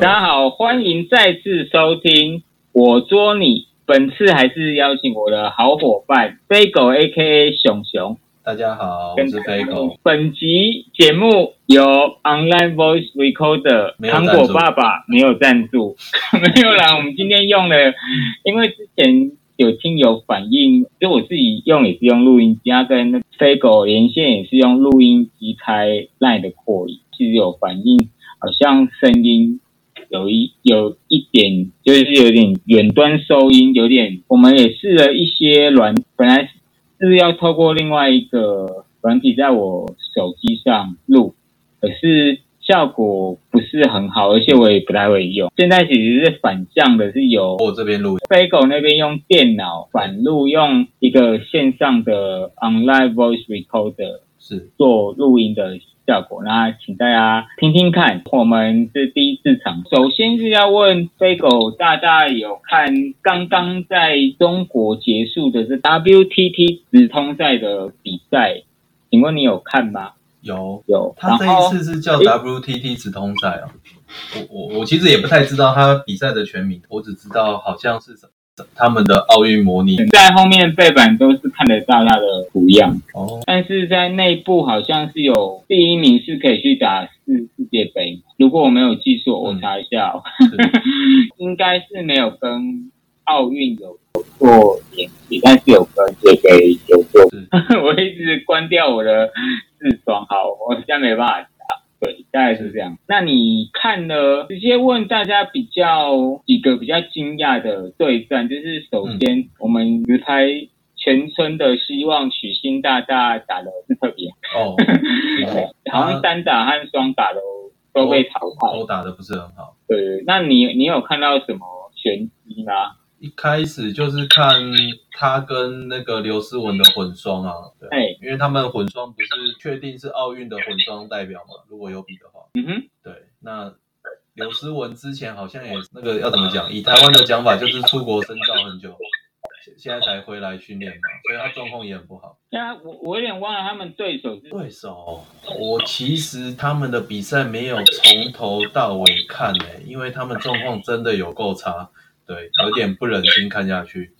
大家好，欢迎再次收听我捉你。本次还是邀请我的好伙伴飞狗 A.K.A 熊熊。大家好，我是飞狗。本集节目由 Online Voice Recorder 糖果爸爸没有赞助，没有啦。我们今天用了，因为之前有听友反映，就我自己用也是用录音机，跟那飞狗连线也是用录音机开 Line 的扩音，其实有反映，好像声音。有一有一点就是有点远端收音，有点我们也试了一些软，本来是要透过另外一个软体在我手机上录，可是效果不是很好，而且我也不太会用。现在其实是反向的，是由我这边录，飞狗那边用电脑反录，用一个线上的 online voice recorder 是做录音的。效果，那请大家听听看。我们是第一次场，首先是要问飞狗大大有看刚刚在中国结束的是 WTT 直通赛的比赛，请问你有看吗？有有，他这一次是叫 WTT 直通赛哦。我我我其实也不太知道他比赛的全名，我只知道好像是什么。他们的奥运模拟。在后面背板都是看得到它的图样。哦，但是在内部好像是有第一名是可以去打世世界杯，如果我没有记错，我查一下，应该是没有跟奥运有做联系，但是有跟世界杯有做。我一直关掉我的视窗，好，我现在没办法。对，大概是这样。那你看了，直接问大家比较几个比较惊讶的对战，就是首先我们直拍全村的希望许昕大大打的是特别哦，好像单打和双打都都被淘汰，都打的不是很好。对，那你你有看到什么玄机吗？一开始就是看他跟那个刘诗雯的混双啊，对，因为他们混双不是确定是奥运的混双代表嘛？如果有比的话，嗯哼，对，那刘诗雯之前好像也那个要怎么讲？以台湾的讲法就是出国深造很久，现在才回来训练嘛，所以他状况也很不好。对啊，我我有点忘了他们对手是对手。我其实他们的比赛没有从头到尾看诶，因为他们状况真的有够差。对，有点不忍心看下去。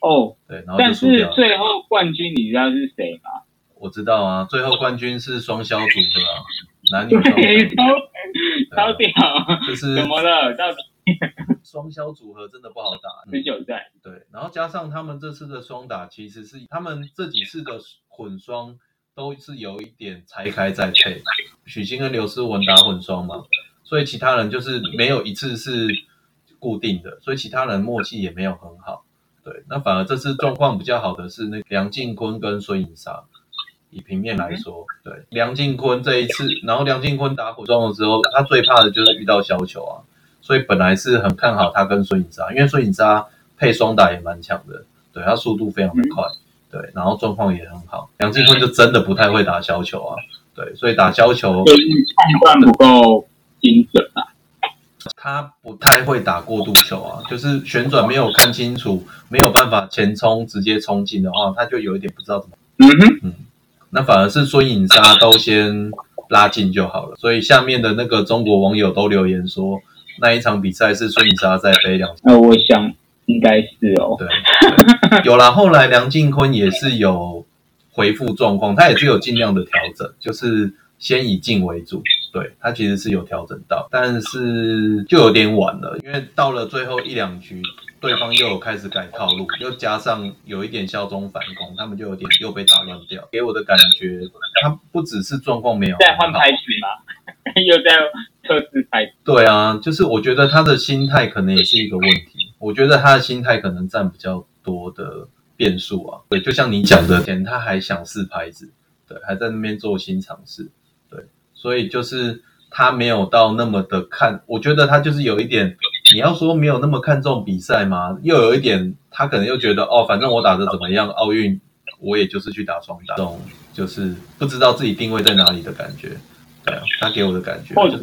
哦，对，然后但是最后冠军你知道是谁吗？我知道啊，最后冠军是双消组合啊，男女双。超屌！就是怎么了？到底双消组合真的不好打，十九赛。对，然后加上他们这次的双打，其实是他们这几次的混双都是有一点拆开再配。许昕跟刘诗雯打混双嘛，所以其他人就是没有一次是。固定的，所以其他人默契也没有很好。对，那反而这次状况比较好的是那梁靖昆跟孙颖莎。以平面来说，对梁靖昆这一次，然后梁靖昆打火桩的时候，他最怕的就是遇到小球啊，所以本来是很看好他跟孙颖莎，因为孙颖莎配双打也蛮强的，对他速度非常的快，对，然后状况也很好。梁靖昆就真的不太会打小球啊，对，所以打小球就是判断不够精准啊。他不太会打过渡球啊，就是旋转没有看清楚，没有办法前冲直接冲进的话，他就有一点不知道怎么。嗯哼，嗯，那反而是孙颖莎都先拉近就好了。所以下面的那个中国网友都留言说，那一场比赛是孙颖莎在飞两。那我想应该是哦。对，有了。后来梁靖昆也是有回复状况，他也是有尽量的调整，就是先以进为主。对他其实是有调整到，但是就有点晚了，因为到了最后一两局，对方又有开始改套路，又加上有一点效忠反攻，他们就有点又被打乱掉。给我的感觉，他不只是状况没有在换牌子吗？又在测试拍。对啊，就是我觉得他的心态可能也是一个问题。我觉得他的心态可能占比较多的变数啊。对，就像你讲的，前他还想试拍子，对，还在那边做新尝试。所以就是他没有到那么的看，我觉得他就是有一点，你要说没有那么看重比赛吗？又有一点，他可能又觉得哦，反正我打的怎么样，奥运我也就是去打双打，这种就是不知道自己定位在哪里的感觉。对啊，他给我的感觉，或者太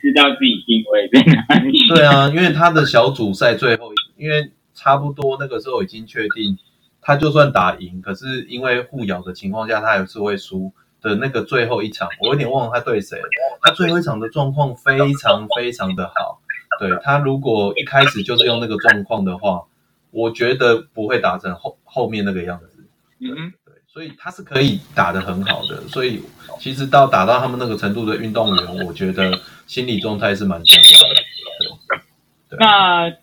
知道自己定位在哪里。对啊，因为他的小组赛最后，因为差不多那个时候已经确定，他就算打赢，可是因为互咬的情况下，他还是会输。的那个最后一场，我有点忘了他对谁。他最后一场的状况非常非常的好。对他如果一开始就是用那个状况的话，我觉得不会打成后后面那个样子。嗯，对，所以他是可以打得很好的。所以其实到打到他们那个程度的运动员，我觉得心理状态是蛮重要的。对那基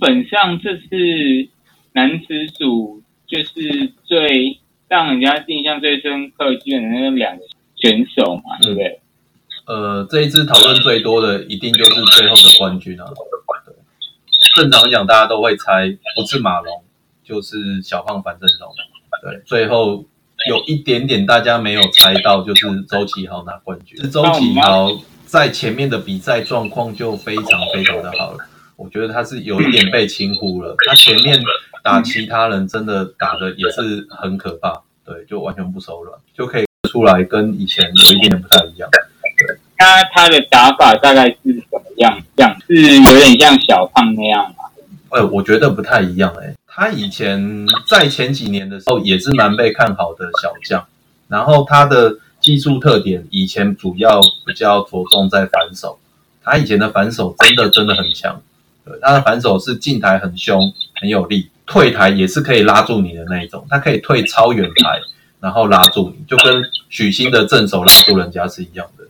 本上这是男子组，就是最让人家印象最深刻，基本上那两个选手嘛，对不对？呃，这一次讨论最多的一定就是最后的冠军啊。正常讲，大家都会猜不是马龙，就是小胖樊振东。对，最后有一点点大家没有猜到，就是周启豪拿冠军。是周启豪在前面的比赛状况就非常非常的好了，我觉得他是有一点被轻忽了。他前面打其他人真的打的也是很可怕，对，就完全不手软，就可以出来跟以前有一点点不太一样。对，他他的打法大概是什么样？样是有点像小胖那样吗？哎，我觉得不太一样，哎。他以前在前几年的时候也是蛮被看好的小将，然后他的技术特点以前主要比较着重在反手，他以前的反手真的真的很强，对，他的反手是进台很凶很有力，退台也是可以拉住你的那一种，他可以退超远台，然后拉住你，就跟许昕的正手拉住人家是一样的。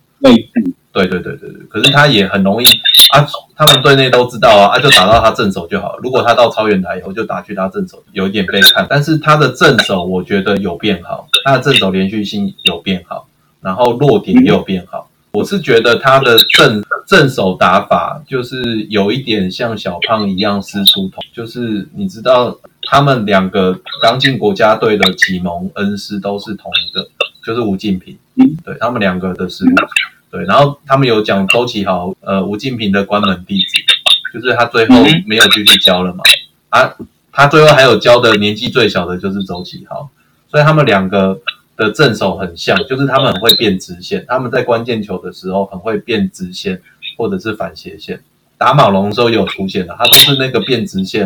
对对对对对，可是他也很容易啊，他们队内都知道啊，啊就打到他正手就好了。如果他到超远台以后就打去他正手，有一点被看。但是他的正手我觉得有变好，他的正手连续性有变好，然后落点也有变好。我是觉得他的正正手打法就是有一点像小胖一样师出同，就是你知道他们两个刚进国家队的启蒙恩师都是同一个，就是吴敬平，对他们两个的师傅。对，然后他们有讲周启豪，呃，吴敬平的关门弟子，就是他最后没有继续教了嘛。啊，他最后还有教的年纪最小的就是周启豪，所以他们两个的正手很像，就是他们很会变直线，他们在关键球的时候很会变直线或者是反斜线。打马龙的时候有出现的，他都是那个变直线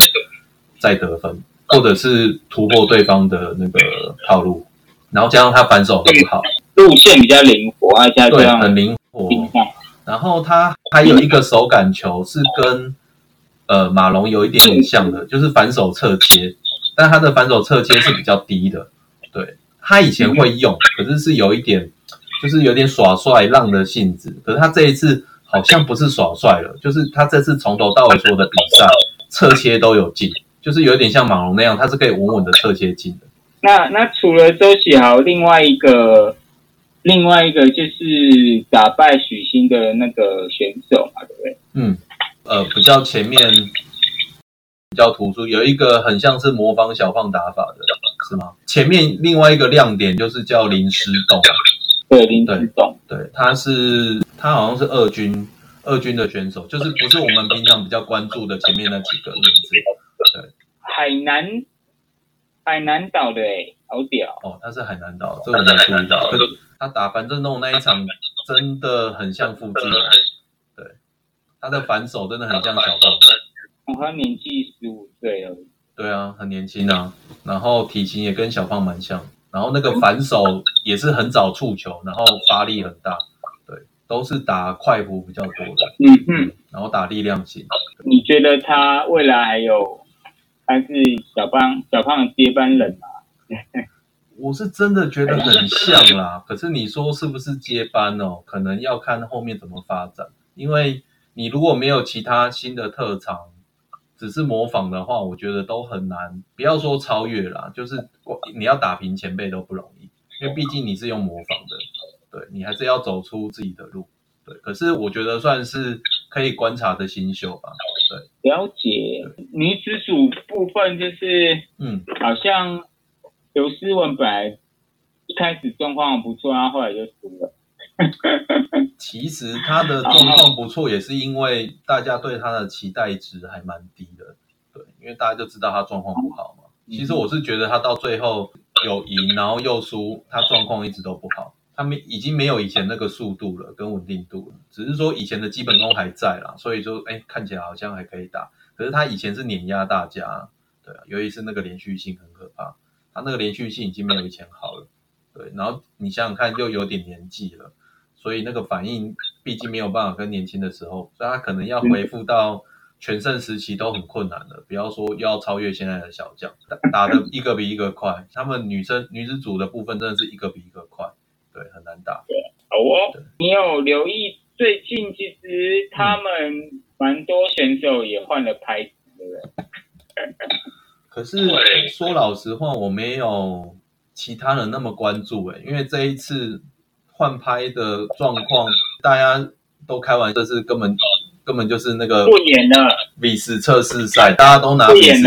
在得分，或者是突破对方的那个套路，然后加上他反手很好。路线比较灵活，啊，加对很灵活。然后他还有一个手感球是跟呃马龙有一点点像的，就是反手侧切，但他的反手侧切是比较低的。对他以前会用，可是是有一点，就是有点耍帅浪的性质。可是他这一次好像不是耍帅了，就是他这次从头到尾所有的比赛侧切都有进，就是有点像马龙那样，他是可以稳稳的侧切进的。那那除了周启豪，另外一个。另外一个就是打败许昕的那个选手嘛，对不对？嗯，呃，比较前面比较突出，有一个很像是模仿小胖打法的，是吗？前面另外一个亮点就是叫林诗栋，对，林诗栋，对，他是他好像是二军二军的选手，就是不是我们平常比较关注的前面那几个名字，对，海南海南岛的，哎，好屌。哦，他是海南岛，这个没注意到。他打樊振东那一场真的很像复制，对，他的反手真的很像小胖，他年纪十五岁而已，对啊，很年轻啊，然后体型也跟小胖蛮像，然后那个反手也是很早触球，然后发力很大，对，都是打快弧比较多的，嗯嗯，然后打力量型。你觉得他未来还有还是小胖小胖的接班人吗？我是真的觉得很像啦，可是你说是不是接班哦？可能要看后面怎么发展。因为你如果没有其他新的特长，只是模仿的话，我觉得都很难。不要说超越啦，就是你要打平前辈都不容易，因为毕竟你是用模仿的，对你还是要走出自己的路。对，可是我觉得算是可以观察的新秀吧。对，了解女子组部分就是嗯，好像。刘诗雯本来一开始状况不错，然后后来就输了。其实他的状况不错，也是因为大家对他的期待值还蛮低的。对，因为大家就知道他状况不好嘛。其实我是觉得他到最后有赢，然后又输，他状况一直都不好。他们已经没有以前那个速度了，跟稳定度了。只是说以前的基本功还在啦，所以说哎，看起来好像还可以打。可是他以前是碾压大家，对啊，尤其是那个连续性很可怕。他那个连续性已经没有以前好了，对，然后你想想看，又有点年纪了，所以那个反应毕竟没有办法跟年轻的时候，所以他可能要回复到全盛时期都很困难的，不要说要超越现在的小将，打的一个比一个快。他们女生女子组的部分真的是一个比一个快，对，很难打。对，好哦，你有留意最近其实他们蛮多选手也换了拍子，对不对？可是说老实话，我没有其他人那么关注诶，因为这一次换拍的状况，大家都开玩笑，是根本根本就是那个不演了。比试测试赛，大家都拿比试，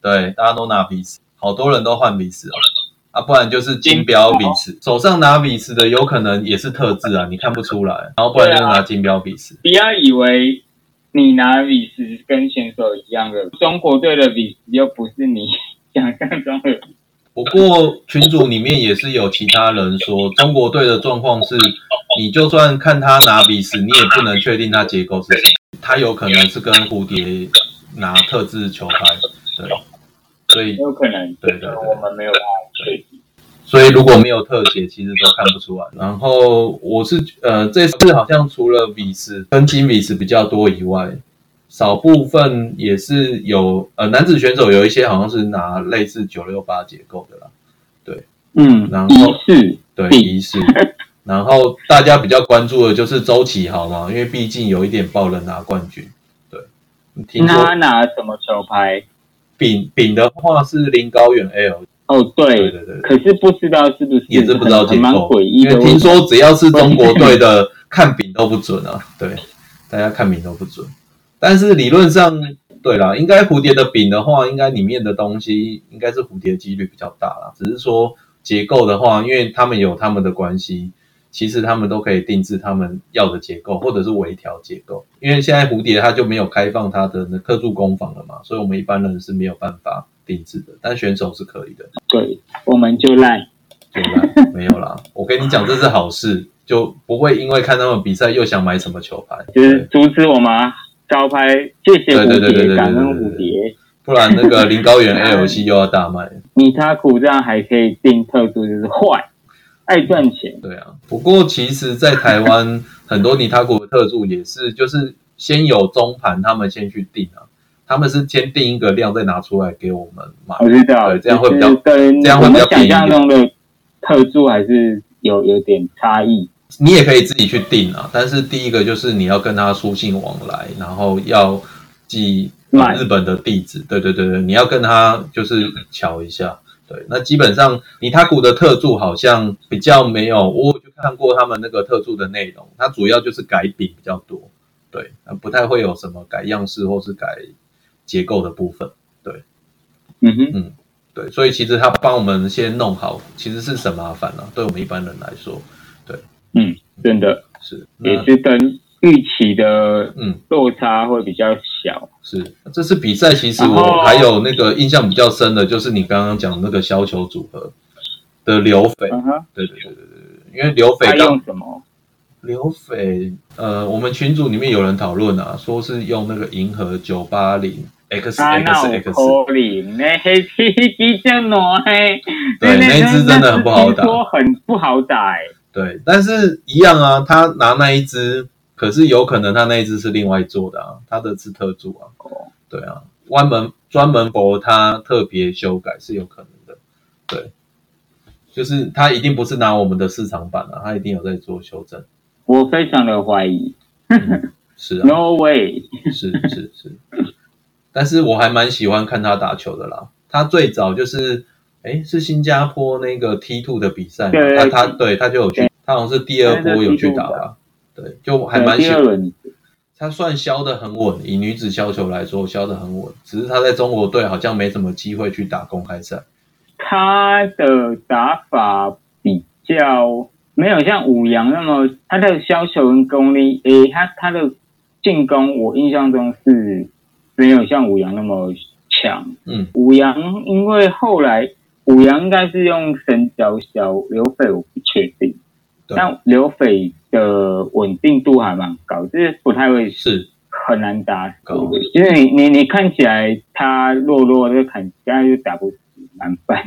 对，大家都拿比斯，好多人都换比斯啊，啊，不然就是金标比斯，手上拿比斯的有可能也是特制啊，你看不出来，然后不然就是拿金标比斯，不要以为。你拿比斯跟选手一样的，中国队的比斯又不是你想象中的。不过群组里面也是有其他人说，中国队的状况是，你就算看他拿比斯，你也不能确定他结构是什么，他有可能是跟蝴蝶拿特制球拍，对，所以有可能，对对对，我们没有办法确定。所以如果没有特写，其实都看不出来。然后我是呃，这次好像除了比斯跟金比斯比较多以外，少部分也是有呃男子选手有一些好像是拿类似九六八结构的啦。对，嗯，然后是，对，仪式。然后大家比较关注的就是周琦好嘛，因为毕竟有一点爆冷拿冠军。对，他拿什么球拍？丙丙的话是林高远 L。哦，对对对，可是不知道是不是也是不知道结构，因为听说只要是中国队的 看饼都不准啊。对，大家看饼都不准。但是理论上，对啦，应该蝴蝶的饼的话，应该里面的东西应该是蝴蝶几率比较大啦。只是说结构的话，因为他们有他们的关系，其实他们都可以定制他们要的结构，或者是微调结构。因为现在蝴蝶它就没有开放它的那特助工坊了嘛，所以我们一般人是没有办法。定制的，但选手是可以的。对，我们就赖，就赖，没有啦。我跟你讲，这是好事，就不会因为看他们比赛又想买什么球拍，就是阻止我们招拍。谢谢蝴蝶，感恩蝴蝶。不然那个林高原 L C 又要大卖。米他苦这样还可以定特殊，就是坏，爱赚钱。对啊，不过其实，在台湾很多尼他股的特助也是，就是先有中盘，他们先去定啊。他们是先定一个量，再拿出来给我们买。我知道，对，这样会比较跟这样会比较想象中的特助还是有有点差异。你也可以自己去定啊，但是第一个就是你要跟他书信往来，然后要寄日本的地址。对对对对，你要跟他就是瞧一下。对，那基本上尼塔古的特助好像比较没有，我就看过他们那个特助的内容，它主要就是改饼比较多。对，不太会有什么改样式或是改。结构的部分，对，嗯哼，嗯，对，所以其实他帮我们先弄好，其实是很麻烦了，对我们一般人来说，对，嗯，真的是，也是跟预期的嗯落差会比较小。是，这次比赛其实我还有那个印象比较深的，就是你刚刚讲那个削球组合的刘斐，对对对对对，因为刘斐用什么？刘斐，呃，我们群组里面有人讨论啊，说是用那个银河九八零。X X X，那黑皮皮叫暖嘿，对，那只真的很不好打，说很不好打哎。对，但是一样啊，他拿那一只，可是有可能他那一只是另外做的啊，他的是特助啊。哦，对啊，专门专门博他特别修改是有可能的。对，就是他一定不是拿我们的市场版啊，他一定有在做修正。我非常的怀疑，是啊，No way，是是是。但是我还蛮喜欢看他打球的啦。他最早就是，哎，是新加坡那个 T Two 的比赛，他他对他就有去，他好像是第二波有去打吧？对，就还蛮喜欢。他算削的很稳，以女子削球来说，削的很稳。只是他在中国队好像没什么机会去打公开赛。他的打法比较没有像武阳那么，他的削球跟功力，诶，他他的进攻，我印象中是。没有像武阳那么强。嗯，武阳因为后来武阳应该是用神雕小刘斐，我不确定。但刘斐的稳定度还蛮高，就是不太会是很难打死。因为你你你看起来他弱弱的，看现在就打不死。难办。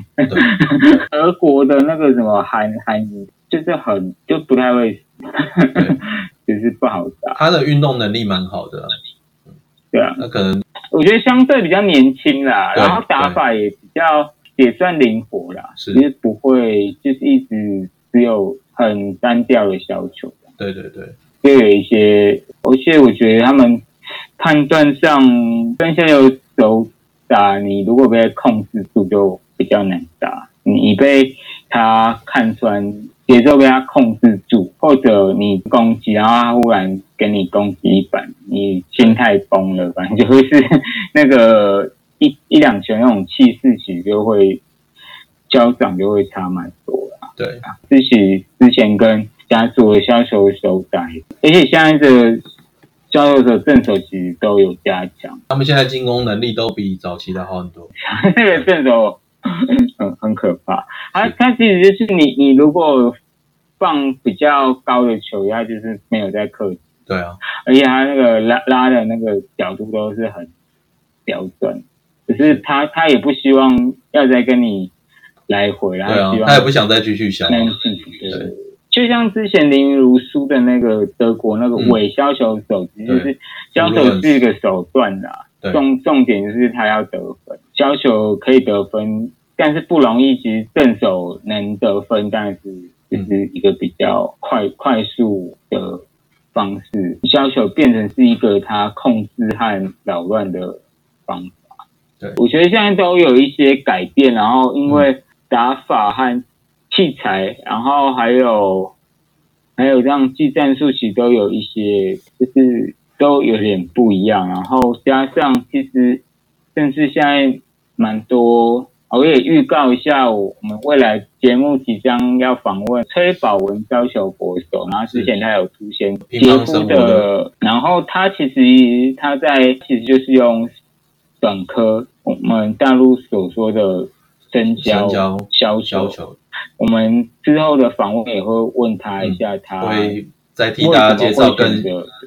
德国的那个什么韩韩就是很就不太会，就是不好打。他的运动能力蛮好的，对啊，那可能我觉得相对比较年轻啦，然后打法也比较也算灵活啦，其实不会就是一直只有很单调的小球。对对对，就有一些，而且我觉得他们判断上跟现在有手打，你如果被控制住就比较难打，你被他看穿。节奏被他控制住，或者你攻击，然后他忽然给你攻击一板，你心态崩了，反正就会是那个一一两拳那种气势其实就会交掌就会差蛮多了。对啊，之前之前跟家族的销售手改，而且现在的销售手正手其实都有加强，他们现在进攻能力都比早期的好很多。那个正手。很很可怕，他他其实就是你你如果放比较高的球，他就是没有在克制。对啊，而且他那个拉拉的那个角度都是很标准，只是他他也不希望要再跟你来回，然后希望他也不想再继续想。对，就像之前林如输的那个德国那个伪削球手，其实是削球是一个手段啦。重重点就是他要得分，削球可以得分，但是不容易。其实正手能得分，但是就是一个比较快快速的方式，削球变成是一个他控制和扰乱的方法。对，我觉得现在都有一些改变，然后因为打法和器材，然后还有还有让技战术，其实都有一些就是。都有点不一样，然后加上其实，甚至现在蛮多，我也预告一下，我们未来节目即将要访问崔宝文高球国手，然后之前他有出现杰夫的，然后他其实他在其实就是用短科，我们大陆所说的深交削球，我们之后的访问也会问他一下他会。再替大家介绍更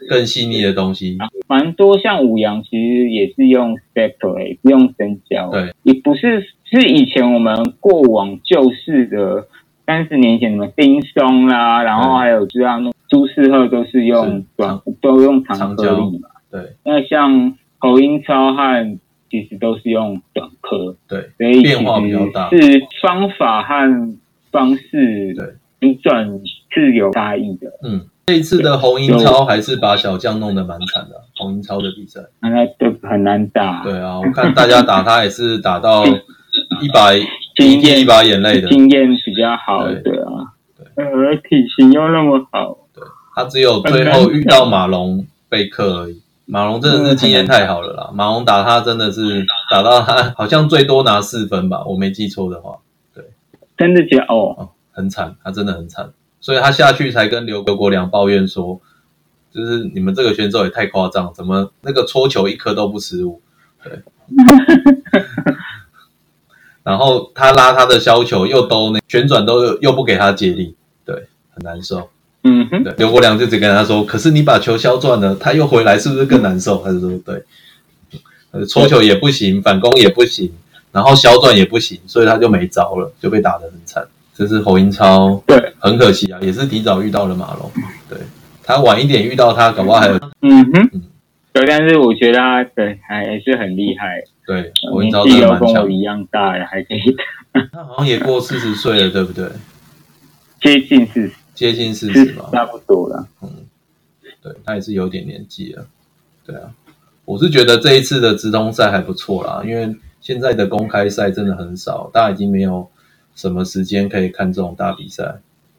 更细腻的东西，蛮多像五羊其实也是用 spectral，用深胶，对，也不是是以前我们过往旧式的三十年前什么丁松啦，然后还有知道那朱世赫都是用短都用长颗粒嘛，对，那像侯英超和其实都是用短科，对，所以变化比较大，是方法和方式对。你转是有差异的，嗯。这一次的红英超还是把小将弄得蛮惨的，红英超的比赛，那都很难打。对啊，我看大家打他也是打到 一把经验一把眼泪的，经验比较好，对啊，对，而体型又那么好，对，他只有最后遇到马龙被克而已。马龙真的是经验太好了啦，马龙打他真的是打到他好像最多拿四分吧，我没记错的话，对，真的假哦，很惨，他真的很惨。所以他下去才跟刘国梁抱怨说，就是你们这个选手也太夸张，怎么那个搓球一颗都不失误？对，然后他拉他的削球又都那旋转都又不给他接力，对，很难受。嗯哼，对，刘国梁就只跟他说，可是你把球削转了，他又回来，是不是更难受？他就说对，搓球也不行，反攻也不行，然后削转也不行，所以他就没招了，就被打得很惨。这是侯英超，对，很可惜啊，也是提早遇到了马龙，对。他晚一点遇到他，搞不好还有，嗯哼，对，但是我觉得他对还是很厉害，对，侯英超真的蛮强，跟我一样大的，还可以打，他好像也过四十岁了，对不对？接近四十，接近四十吧，差不多了，嗯，对他也是有点年纪了，对啊，我是觉得这一次的直通赛还不错啦，因为现在的公开赛真的很少，大家已经没有。什么时间可以看这种大比赛？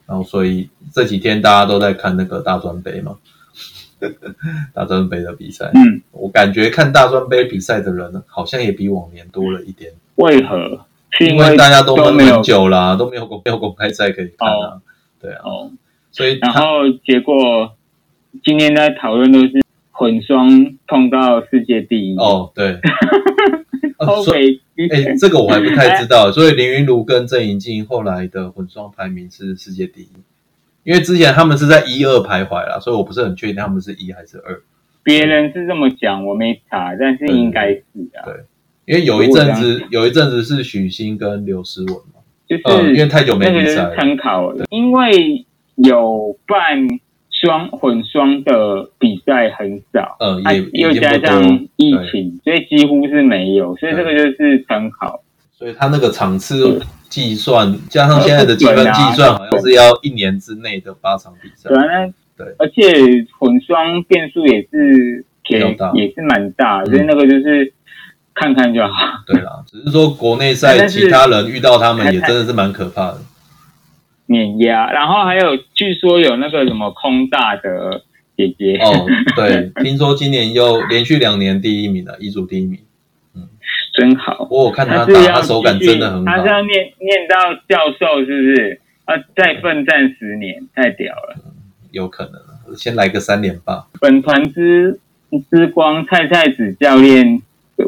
然后，所以这几天大家都在看那个大专杯嘛，大专杯的比赛。嗯，我感觉看大专杯比赛的人好像也比往年多了一点。为何？因为大家都闷很久啦，都没有公没有公开赛可以看啊。对啊。哦。所以，然后结果今天在讨论都是混双碰到世界第一。哦，对。所以，哎，这个我还不太知道。所以林云儒跟郑怡静后来的混双排名是世界第一，因为之前他们是在一二徘徊啦，所以我不是很确定他们是一还是二。别人是这么讲，我没查，但是应该是啊。对，因为有一阵子有一阵子是许昕跟刘诗雯嘛，就是因为太久没比赛，参考了，因为有办双混双的比赛很少，嗯，也又加上疫情，所以几乎是没有，所以这个就是参考。所以他那个场次计算加上现在的积分计算，好像是要一年之内的八场比赛。对啊，对，而且混双变数也是偏也是蛮大，所以那个就是看看就好。对啦，只是说国内赛其他人遇到他们也真的是蛮可怕的，碾压。然后还有据说有那个什么空大的姐姐哦，对，听说今年又连续两年第一名了，一组第一名。嗯真好，我看他打，他手感真的很好。他是要念念到教授，是不是？啊，再奋战十年，太屌了。有可能，先来个三连霸。本团之之光蔡蔡子教练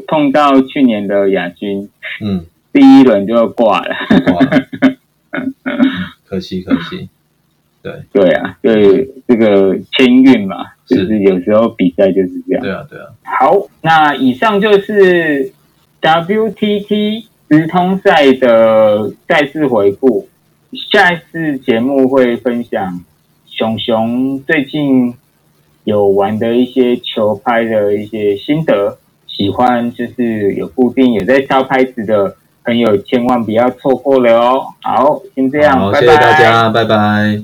碰到去年的亚军，嗯，第一轮就挂了。可惜可惜。对对啊，对这个签运嘛，就是有时候比赛就是这样。对啊对啊。好，那以上就是。WTT 直通赛的赛事回顾，下一次节目会分享熊熊最近有玩的一些球拍的一些心得，喜欢就是有固定有在挑拍子的朋友，千万不要错过了哦。好，先这样，谢谢大家，拜拜。